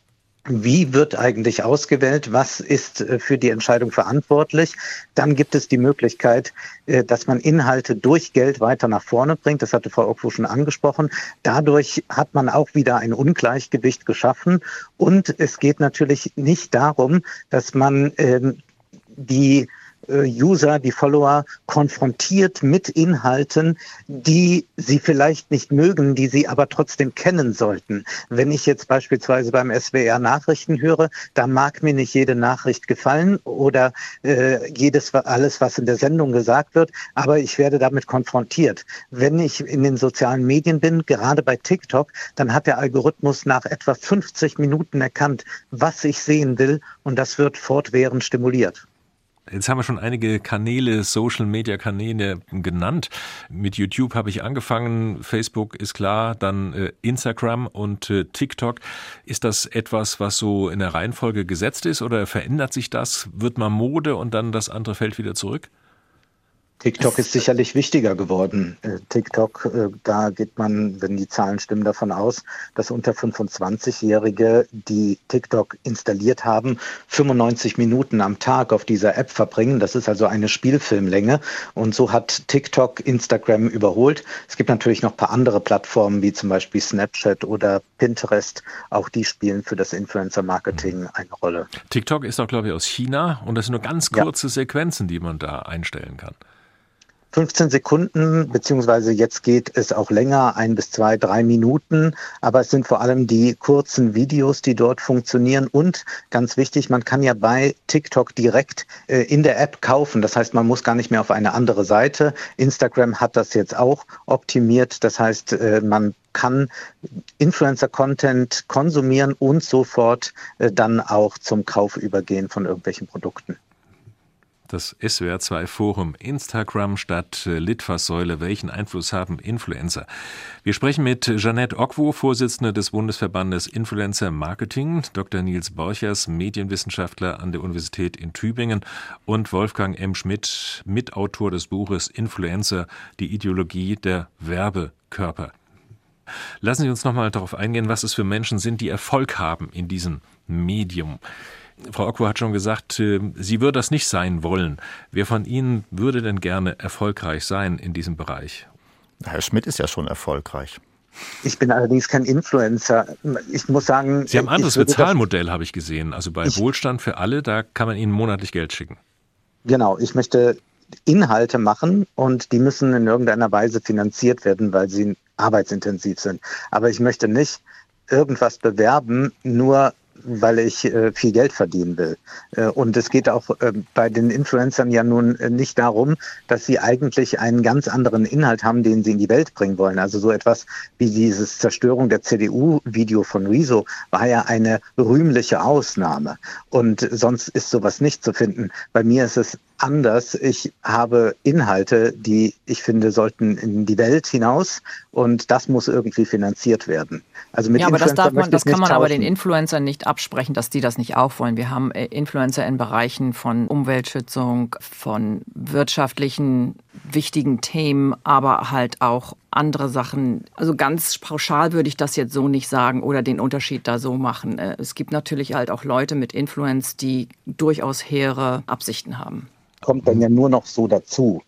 wie wird eigentlich ausgewählt? Was ist äh, für die Entscheidung verantwortlich? Dann gibt es die Möglichkeit, äh, dass man Inhalte durch Geld weiter nach vorne bringt. Das hatte Frau Ockwo schon angesprochen. Dadurch hat man auch wieder ein Ungleichgewicht geschaffen. Und es geht natürlich nicht darum, dass man ähm, die User, die Follower konfrontiert mit Inhalten, die sie vielleicht nicht mögen, die sie aber trotzdem kennen sollten. Wenn ich jetzt beispielsweise beim SWR Nachrichten höre, da mag mir nicht jede Nachricht gefallen oder äh, jedes alles, was in der Sendung gesagt wird, aber ich werde damit konfrontiert. Wenn ich in den sozialen Medien bin, gerade bei TikTok, dann hat der Algorithmus nach etwa 50 Minuten erkannt, was ich sehen will und das wird fortwährend stimuliert. Jetzt haben wir schon einige Kanäle, Social-Media-Kanäle genannt. Mit YouTube habe ich angefangen, Facebook ist klar, dann äh, Instagram und äh, TikTok. Ist das etwas, was so in der Reihenfolge gesetzt ist oder verändert sich das? Wird mal Mode und dann das andere fällt wieder zurück? TikTok ist sicherlich wichtiger geworden. Äh, TikTok, äh, da geht man, wenn die Zahlen stimmen, davon aus, dass unter 25-Jährige, die TikTok installiert haben, 95 Minuten am Tag auf dieser App verbringen. Das ist also eine Spielfilmlänge. Und so hat TikTok Instagram überholt. Es gibt natürlich noch ein paar andere Plattformen, wie zum Beispiel Snapchat oder Pinterest. Auch die spielen für das Influencer-Marketing eine Rolle. TikTok ist auch, glaube ich, aus China und das sind nur ganz kurze ja. Sequenzen, die man da einstellen kann. 15 Sekunden, beziehungsweise jetzt geht es auch länger, ein bis zwei, drei Minuten. Aber es sind vor allem die kurzen Videos, die dort funktionieren. Und ganz wichtig, man kann ja bei TikTok direkt äh, in der App kaufen. Das heißt, man muss gar nicht mehr auf eine andere Seite. Instagram hat das jetzt auch optimiert. Das heißt, äh, man kann Influencer-Content konsumieren und sofort äh, dann auch zum Kauf übergehen von irgendwelchen Produkten das SWR2 Forum Instagram statt äh, Litfaßsäule. Welchen Einfluss haben Influencer? Wir sprechen mit Jeanette Ockwo, Vorsitzende des Bundesverbandes Influencer Marketing, Dr. Nils Borchers, Medienwissenschaftler an der Universität in Tübingen und Wolfgang M. Schmidt, Mitautor des Buches Influencer, die Ideologie der Werbekörper. Lassen Sie uns nochmal darauf eingehen, was es für Menschen sind, die Erfolg haben in diesem Medium. Frau Ocko hat schon gesagt, äh, sie würde das nicht sein wollen. Wer von Ihnen würde denn gerne erfolgreich sein in diesem Bereich? Herr Schmidt ist ja schon erfolgreich. Ich bin allerdings kein Influencer. Ich muss sagen. Sie haben ein anderes Bezahlmodell, habe ich gesehen. Also bei Wohlstand für alle, da kann man Ihnen monatlich Geld schicken. Genau, ich möchte Inhalte machen und die müssen in irgendeiner Weise finanziert werden, weil sie arbeitsintensiv sind. Aber ich möchte nicht irgendwas bewerben, nur weil ich äh, viel Geld verdienen will. Äh, und es geht auch äh, bei den Influencern ja nun äh, nicht darum, dass sie eigentlich einen ganz anderen Inhalt haben, den sie in die Welt bringen wollen. Also so etwas wie dieses Zerstörung der CDU-Video von Riso war ja eine rühmliche Ausnahme. Und sonst ist sowas nicht zu finden. Bei mir ist es anders. Ich habe Inhalte, die ich finde, sollten in die Welt hinaus und das muss irgendwie finanziert werden. Also mit ja, aber das darf man, das kann man tauschen. aber den Influencern nicht absprechen, dass die das nicht auch wollen. Wir haben äh, Influencer in Bereichen von Umweltschützung, von wirtschaftlichen wichtigen Themen, aber halt auch andere Sachen. Also ganz pauschal würde ich das jetzt so nicht sagen oder den Unterschied da so machen. Äh, es gibt natürlich halt auch Leute mit Influence, die durchaus hehre Absichten haben. Kommt dann ja nur noch so dazu.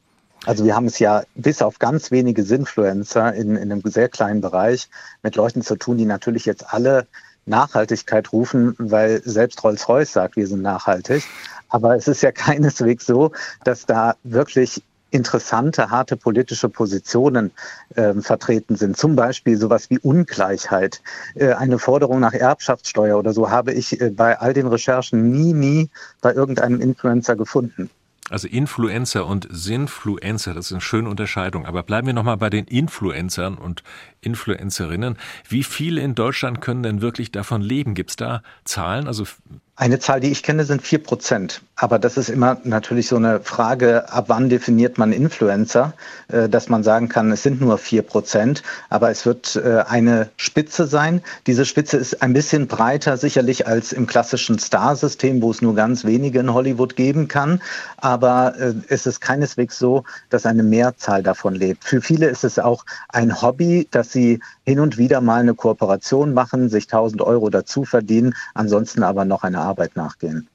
Also wir haben es ja bis auf ganz wenige Sinfluencer in, in einem sehr kleinen Bereich mit Leuten zu tun, die natürlich jetzt alle Nachhaltigkeit rufen, weil selbst Rolls-Royce sagt, wir sind nachhaltig. Aber es ist ja keineswegs so, dass da wirklich interessante, harte politische Positionen äh, vertreten sind. Zum Beispiel sowas wie Ungleichheit. Äh, eine Forderung nach Erbschaftssteuer oder so habe ich äh, bei all den Recherchen nie, nie bei irgendeinem Influencer gefunden. Also Influencer und Sinfluencer, das ist eine schöne Unterscheidung. Aber bleiben wir nochmal bei den Influencern und Influencerinnen. Wie viele in Deutschland können denn wirklich davon leben? Gibt es da Zahlen? Also eine Zahl, die ich kenne, sind vier Prozent. Aber das ist immer natürlich so eine Frage, ab wann definiert man Influencer, äh, dass man sagen kann, es sind nur vier Prozent. Aber es wird äh, eine Spitze sein. Diese Spitze ist ein bisschen breiter sicherlich als im klassischen Star-System, wo es nur ganz wenige in Hollywood geben kann. Aber äh, es ist keineswegs so, dass eine Mehrzahl davon lebt. Für viele ist es auch ein Hobby, dass sie hin und wieder mal eine Kooperation machen, sich 1000 Euro dazu verdienen, ansonsten aber noch eine Arbeit nachgehen.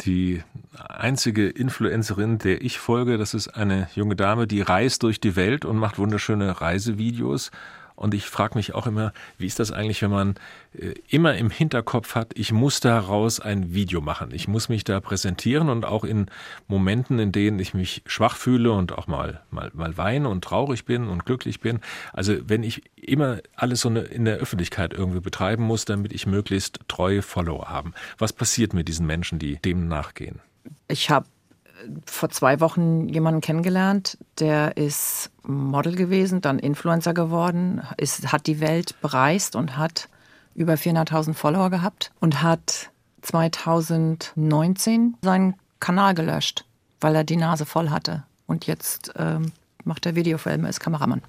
Die einzige Influencerin, der ich folge, das ist eine junge Dame, die reist durch die Welt und macht wunderschöne Reisevideos. Und ich frage mich auch immer, wie ist das eigentlich, wenn man äh, immer im Hinterkopf hat, ich muss daraus ein Video machen, ich muss mich da präsentieren und auch in Momenten, in denen ich mich schwach fühle und auch mal, mal, mal weine und traurig bin und glücklich bin. Also wenn ich immer alles so in der Öffentlichkeit irgendwie betreiben muss, damit ich möglichst treue Follower habe. Was passiert mit diesen Menschen, die dem nachgehen? Ich habe vor zwei Wochen jemanden kennengelernt, der ist Model gewesen, dann Influencer geworden, ist, hat die Welt bereist und hat über 400.000 Follower gehabt und hat 2019 seinen Kanal gelöscht, weil er die Nase voll hatte. Und jetzt ähm, macht er Videofilme, ist Kameramann.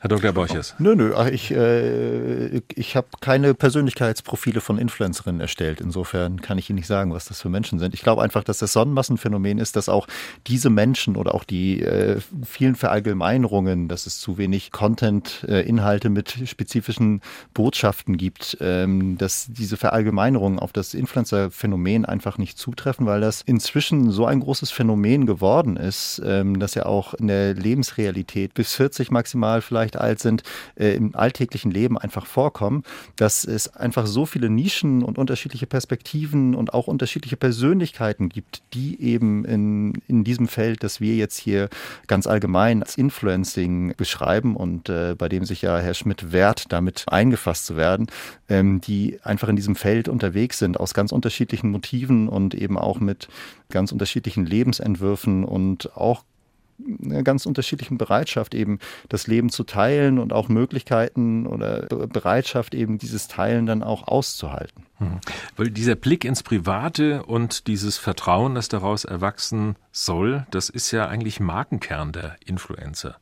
Herr Dr. Borches. Nö, nö, ich, äh, ich habe keine Persönlichkeitsprofile von Influencerinnen erstellt. Insofern kann ich Ihnen nicht sagen, was das für Menschen sind. Ich glaube einfach, dass das Sonnenmassenphänomen ist, dass auch diese Menschen oder auch die äh, vielen Verallgemeinerungen, dass es zu wenig Content, äh, mit spezifischen Botschaften gibt, ähm, dass diese Verallgemeinerungen auf das Influencer-Phänomen einfach nicht zutreffen, weil das inzwischen so ein großes Phänomen geworden ist, ähm, dass ja auch in der Lebensrealität bis 40 maximal vielleicht vielleicht alt sind, äh, im alltäglichen Leben einfach vorkommen, dass es einfach so viele Nischen und unterschiedliche Perspektiven und auch unterschiedliche Persönlichkeiten gibt, die eben in, in diesem Feld, das wir jetzt hier ganz allgemein als Influencing beschreiben und äh, bei dem sich ja Herr Schmidt wehrt, damit eingefasst zu werden, ähm, die einfach in diesem Feld unterwegs sind, aus ganz unterschiedlichen Motiven und eben auch mit ganz unterschiedlichen Lebensentwürfen und auch einer ganz unterschiedlichen Bereitschaft, eben das Leben zu teilen und auch Möglichkeiten oder Bereitschaft, eben dieses Teilen dann auch auszuhalten. Mhm. Weil dieser Blick ins Private und dieses Vertrauen, das daraus erwachsen soll, das ist ja eigentlich Markenkern der Influencer.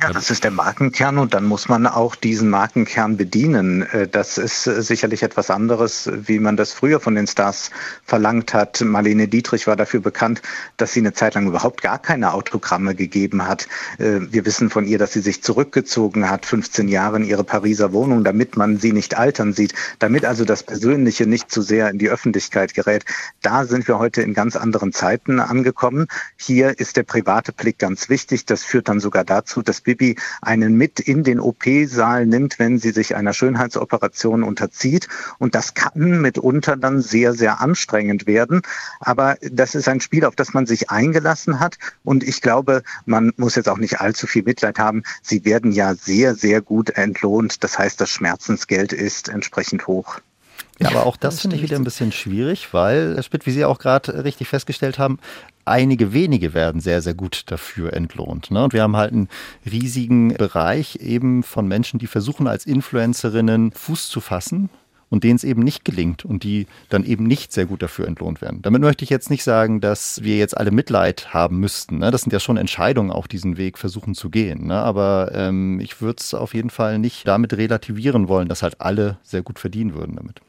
Ja, das ist der Markenkern und dann muss man auch diesen Markenkern bedienen. Äh, das ist äh, sicherlich etwas anderes, wie man das früher von den Stars verlangt hat. Marlene Dietrich war dafür bekannt, dass sie eine Zeit lang überhaupt gar keine Autogramme gegeben hat. Äh, wir wissen von ihr, dass sie sich zurückgezogen hat, 15 Jahre in ihre Pariser Wohnung, damit man sie nicht altern sieht, damit also das Persönliche nicht zu sehr in die Öffentlichkeit gerät. Da sind wir heute in ganz anderen Zeiten angekommen. Hier ist der private Blick ganz wichtig. Das führt dann sogar dazu, dass Bibi einen mit in den OP-Saal nimmt, wenn sie sich einer Schönheitsoperation unterzieht. Und das kann mitunter dann sehr, sehr anstrengend werden. Aber das ist ein Spiel, auf das man sich eingelassen hat. Und ich glaube, man muss jetzt auch nicht allzu viel Mitleid haben. Sie werden ja sehr, sehr gut entlohnt. Das heißt, das Schmerzensgeld ist entsprechend hoch. Ja, aber auch das, das finde ich wieder ein bisschen schwierig, weil, Herr Spitt, wie Sie auch gerade richtig festgestellt haben, einige wenige werden sehr, sehr gut dafür entlohnt. Ne? Und wir haben halt einen riesigen Bereich eben von Menschen, die versuchen als Influencerinnen Fuß zu fassen und denen es eben nicht gelingt und die dann eben nicht sehr gut dafür entlohnt werden. Damit möchte ich jetzt nicht sagen, dass wir jetzt alle Mitleid haben müssten. Ne? Das sind ja schon Entscheidungen, auch diesen Weg versuchen zu gehen. Ne? Aber ähm, ich würde es auf jeden Fall nicht damit relativieren wollen, dass halt alle sehr gut verdienen würden damit.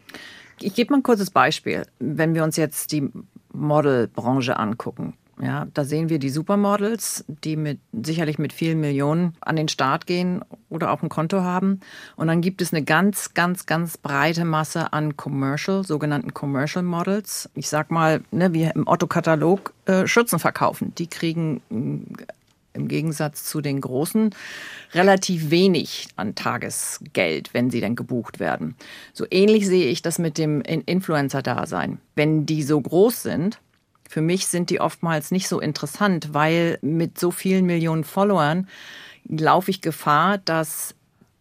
Ich gebe mal ein kurzes Beispiel. Wenn wir uns jetzt die Modelbranche angucken, ja, da sehen wir die Supermodels, die mit, sicherlich mit vielen Millionen an den Start gehen oder auch ein Konto haben. Und dann gibt es eine ganz, ganz, ganz breite Masse an Commercial, sogenannten Commercial Models. Ich sag mal, ne, wie im Otto-Katalog äh, Schürzen verkaufen. Die kriegen im Gegensatz zu den großen relativ wenig an Tagesgeld, wenn sie dann gebucht werden. So ähnlich sehe ich das mit dem Influencer-Dasein. Wenn die so groß sind, für mich sind die oftmals nicht so interessant, weil mit so vielen Millionen Followern laufe ich Gefahr, dass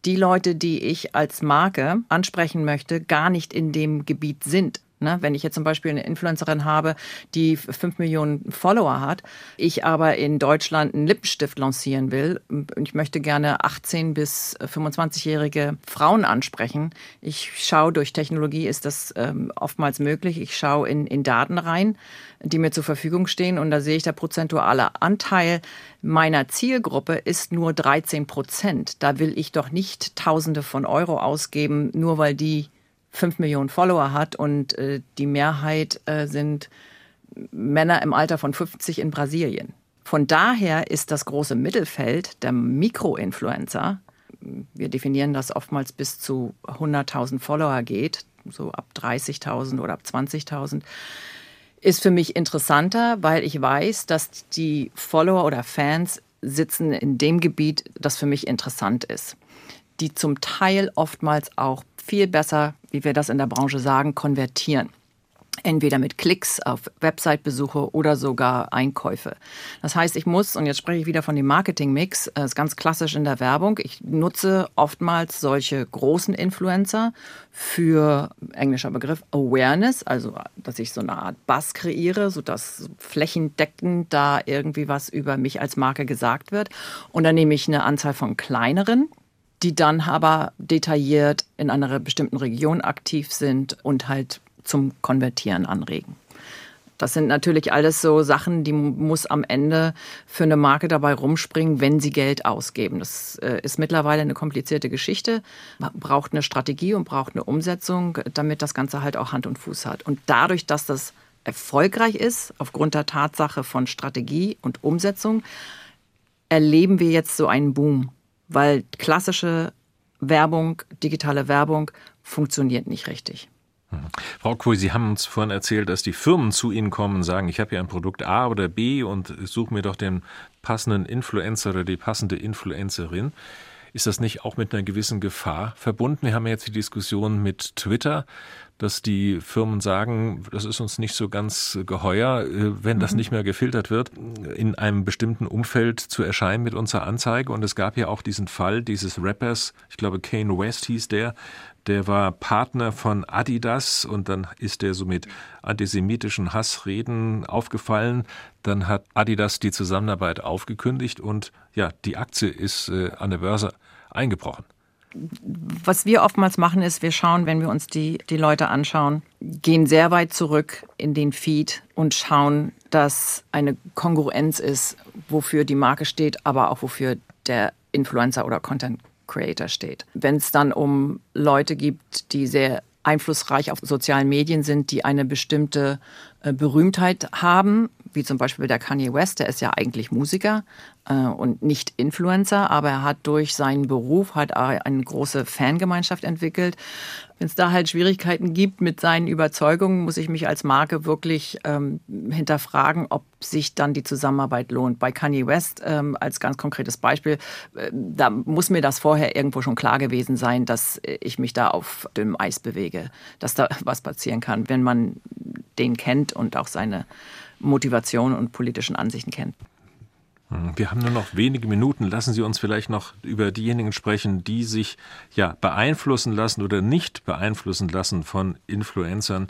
die Leute, die ich als Marke ansprechen möchte, gar nicht in dem Gebiet sind. Ne? Wenn ich jetzt zum Beispiel eine Influencerin habe, die fünf Millionen Follower hat, ich aber in Deutschland einen Lippenstift lancieren will und ich möchte gerne 18 bis 25-jährige Frauen ansprechen. Ich schaue durch Technologie, ist das ähm, oftmals möglich. Ich schaue in, in Daten rein, die mir zur Verfügung stehen und da sehe ich, der prozentuale Anteil meiner Zielgruppe ist nur 13 Prozent. Da will ich doch nicht Tausende von Euro ausgeben, nur weil die 5 Millionen Follower hat und äh, die Mehrheit äh, sind Männer im Alter von 50 in Brasilien. Von daher ist das große Mittelfeld der Mikroinfluencer, wir definieren das oftmals bis zu 100.000 Follower geht, so ab 30.000 oder ab 20.000, ist für mich interessanter, weil ich weiß, dass die Follower oder Fans sitzen in dem Gebiet, das für mich interessant ist, die zum Teil oftmals auch viel besser, wie wir das in der Branche sagen, konvertieren entweder mit Klicks auf Website-Besuche oder sogar Einkäufe. Das heißt, ich muss, und jetzt spreche ich wieder von dem Marketing-Mix, das ist ganz klassisch in der Werbung, ich nutze oftmals solche großen Influencer für, englischer Begriff, Awareness, also dass ich so eine Art Buzz kreiere, sodass flächendeckend da irgendwie was über mich als Marke gesagt wird. Und dann nehme ich eine Anzahl von kleineren, die dann aber detailliert in einer bestimmten Region aktiv sind und halt zum Konvertieren anregen. Das sind natürlich alles so Sachen, die muss am Ende für eine Marke dabei rumspringen, wenn sie Geld ausgeben. Das äh, ist mittlerweile eine komplizierte Geschichte, Man braucht eine Strategie und braucht eine Umsetzung, damit das Ganze halt auch Hand und Fuß hat. Und dadurch, dass das erfolgreich ist, aufgrund der Tatsache von Strategie und Umsetzung, erleben wir jetzt so einen Boom, weil klassische Werbung, digitale Werbung funktioniert nicht richtig. Frau Kuhl, Sie haben uns vorhin erzählt, dass die Firmen zu Ihnen kommen und sagen, ich habe hier ein Produkt A oder B und suche mir doch den passenden Influencer oder die passende Influencerin. Ist das nicht auch mit einer gewissen Gefahr verbunden? Wir haben ja jetzt die Diskussion mit Twitter, dass die Firmen sagen, das ist uns nicht so ganz geheuer, äh, wenn das mhm. nicht mehr gefiltert wird, in einem bestimmten Umfeld zu erscheinen mit unserer Anzeige. Und es gab ja auch diesen Fall dieses Rappers, ich glaube Kane West hieß der, der war Partner von Adidas und dann ist er so mit antisemitischen Hassreden aufgefallen. Dann hat Adidas die Zusammenarbeit aufgekündigt und ja, die Aktie ist äh, an der Börse eingebrochen. Was wir oftmals machen, ist, wir schauen, wenn wir uns die, die Leute anschauen, gehen sehr weit zurück in den Feed und schauen, dass eine Kongruenz ist, wofür die Marke steht, aber auch wofür der Influencer oder Content Creator steht. Wenn es dann um Leute gibt, die sehr einflussreich auf sozialen Medien sind, die eine bestimmte äh, Berühmtheit haben, wie zum Beispiel der Kanye West, der ist ja eigentlich Musiker äh, und nicht Influencer, aber er hat durch seinen Beruf halt eine große Fangemeinschaft entwickelt. Wenn es da halt Schwierigkeiten gibt mit seinen Überzeugungen, muss ich mich als Marke wirklich ähm, hinterfragen, ob sich dann die Zusammenarbeit lohnt. Bei Kanye West ähm, als ganz konkretes Beispiel, äh, da muss mir das vorher irgendwo schon klar gewesen sein, dass ich mich da auf dünnem Eis bewege, dass da was passieren kann, wenn man den kennt und auch seine Motivation und politischen Ansichten kennt. Hm, wir haben nur noch wenige Minuten. Lassen Sie uns vielleicht noch über diejenigen sprechen, die sich ja beeinflussen lassen oder nicht beeinflussen lassen von Influencern.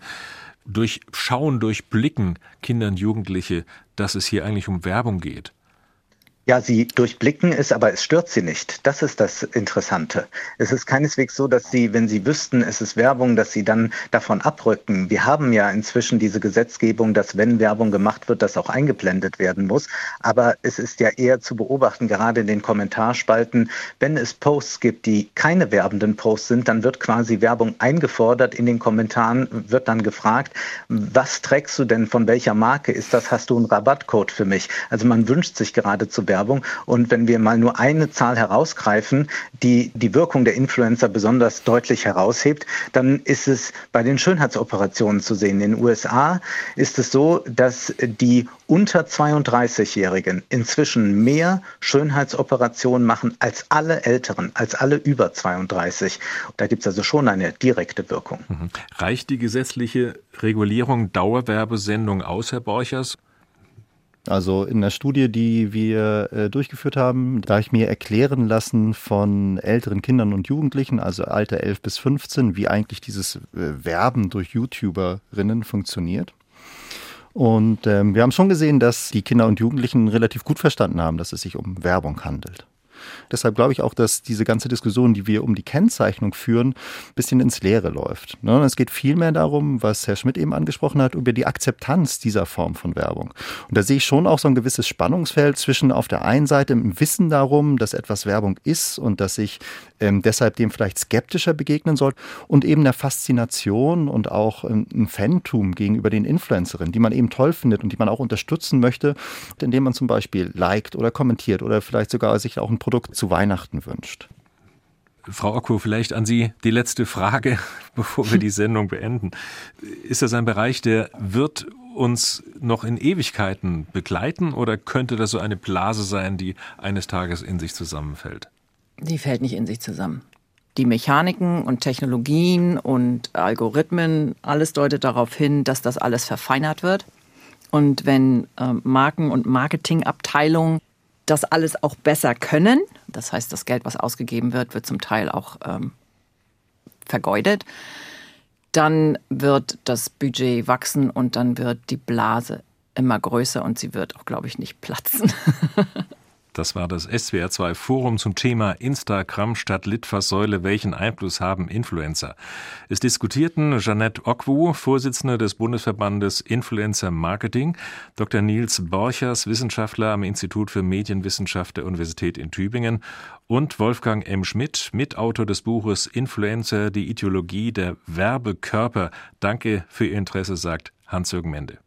Durch Schauen, durch Blicken Kinder und Jugendliche, dass es hier eigentlich um Werbung geht. Ja, sie durchblicken es, aber es stört sie nicht. Das ist das Interessante. Es ist keineswegs so, dass sie, wenn sie wüssten, es ist Werbung, dass sie dann davon abrücken. Wir haben ja inzwischen diese Gesetzgebung, dass wenn Werbung gemacht wird, das auch eingeblendet werden muss. Aber es ist ja eher zu beobachten, gerade in den Kommentarspalten, wenn es Posts gibt, die keine werbenden Posts sind, dann wird quasi Werbung eingefordert. In den Kommentaren wird dann gefragt, was trägst du denn von welcher Marke ist das? Hast du einen Rabattcode für mich? Also man wünscht sich geradezu Werbung. Werbung. Und wenn wir mal nur eine Zahl herausgreifen, die die Wirkung der Influencer besonders deutlich heraushebt, dann ist es bei den Schönheitsoperationen zu sehen. In den USA ist es so, dass die unter 32-Jährigen inzwischen mehr Schönheitsoperationen machen als alle Älteren, als alle über 32. Da gibt es also schon eine direkte Wirkung. Mhm. Reicht die gesetzliche Regulierung Dauerwerbesendung aus, Herr Borchers? Also in der Studie, die wir äh, durchgeführt haben, da ich mir erklären lassen von älteren Kindern und Jugendlichen, also Alter 11 bis 15, wie eigentlich dieses äh, Werben durch YouTuberinnen funktioniert. Und ähm, wir haben schon gesehen, dass die Kinder und Jugendlichen relativ gut verstanden haben, dass es sich um Werbung handelt. Deshalb glaube ich auch, dass diese ganze Diskussion, die wir um die Kennzeichnung führen, ein bisschen ins Leere läuft. Ne? Es geht vielmehr darum, was Herr Schmidt eben angesprochen hat, über die Akzeptanz dieser Form von Werbung. Und da sehe ich schon auch so ein gewisses Spannungsfeld zwischen auf der einen Seite im Wissen darum, dass etwas Werbung ist und dass ich ähm, deshalb dem vielleicht skeptischer begegnen soll und eben der Faszination und auch ähm, ein Fantum gegenüber den Influencerinnen, die man eben toll findet und die man auch unterstützen möchte, indem man zum Beispiel liked oder kommentiert oder vielleicht sogar sich auch ein Produkt zu Weihnachten wünscht. Frau Ocko, vielleicht an Sie die letzte Frage, bevor wir die Sendung beenden. Ist das ein Bereich, der wird uns noch in Ewigkeiten begleiten oder könnte das so eine Blase sein, die eines Tages in sich zusammenfällt? Die fällt nicht in sich zusammen. Die Mechaniken und Technologien und Algorithmen, alles deutet darauf hin, dass das alles verfeinert wird. Und wenn äh, Marken- und Marketingabteilungen das alles auch besser können, das heißt, das Geld, was ausgegeben wird, wird zum Teil auch ähm, vergeudet, dann wird das Budget wachsen und dann wird die Blase immer größer und sie wird auch, glaube ich, nicht platzen. Das war das SWR2 Forum zum Thema Instagram statt Litfaßsäule. Welchen Einfluss haben Influencer? Es diskutierten Jeanette Okwu, Vorsitzende des Bundesverbandes Influencer Marketing, Dr. Nils Borchers, Wissenschaftler am Institut für Medienwissenschaft der Universität in Tübingen und Wolfgang M. Schmidt, Mitautor des Buches Influencer, die Ideologie der Werbekörper. Danke für Ihr Interesse, sagt Hans-Jürgen Mende.